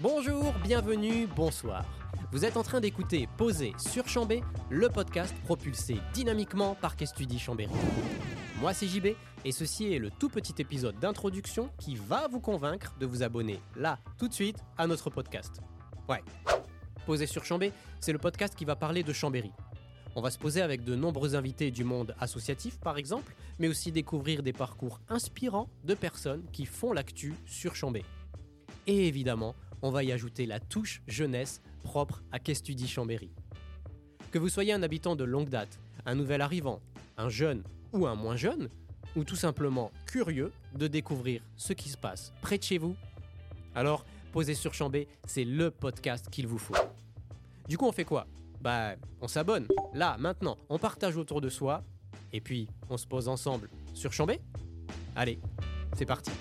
Bonjour, bienvenue, bonsoir. Vous êtes en train d'écouter Poser sur Chambé, le podcast propulsé dynamiquement par Kestudi Chambéry. Moi c'est JB et ceci est le tout petit épisode d'introduction qui va vous convaincre de vous abonner là, tout de suite, à notre podcast. Ouais. Poser sur Chambé, c'est le podcast qui va parler de Chambéry. On va se poser avec de nombreux invités du monde associatif par exemple, mais aussi découvrir des parcours inspirants de personnes qui font l'actu sur Chambé. Et évidemment, on va y ajouter la touche jeunesse propre à Kestudi Chambéry. Que vous soyez un habitant de longue date, un nouvel arrivant, un jeune ou un moins jeune, ou tout simplement curieux de découvrir ce qui se passe près de chez vous, alors Posez sur Chambé, c'est le podcast qu'il vous faut. Du coup, on fait quoi? Bah, on s'abonne, là, maintenant, on partage autour de soi, et puis on se pose ensemble sur Chambé Allez, c'est parti